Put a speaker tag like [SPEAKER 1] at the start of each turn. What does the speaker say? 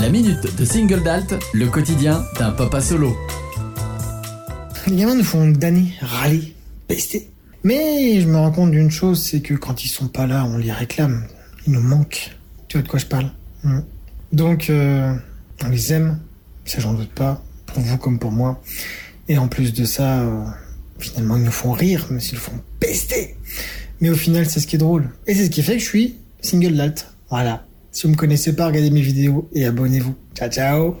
[SPEAKER 1] La minute de single d'alt, le quotidien d'un papa solo.
[SPEAKER 2] Les gamins nous font damner, râler, pester. Mais je me rends compte d'une chose, c'est que quand ils sont pas là, on les réclame. Ils nous manquent. Tu vois de quoi je parle? Hmm. Donc, euh, on les aime, ça j'en doute pas, pour vous comme pour moi. Et en plus de ça, euh, finalement, ils nous font rire, mais ils nous font pester. Mais au final, c'est ce qui est drôle. Et c'est ce qui fait que je suis single d'alt. Voilà. Si vous me connaissez pas, regardez mes vidéos et abonnez-vous. Ciao, ciao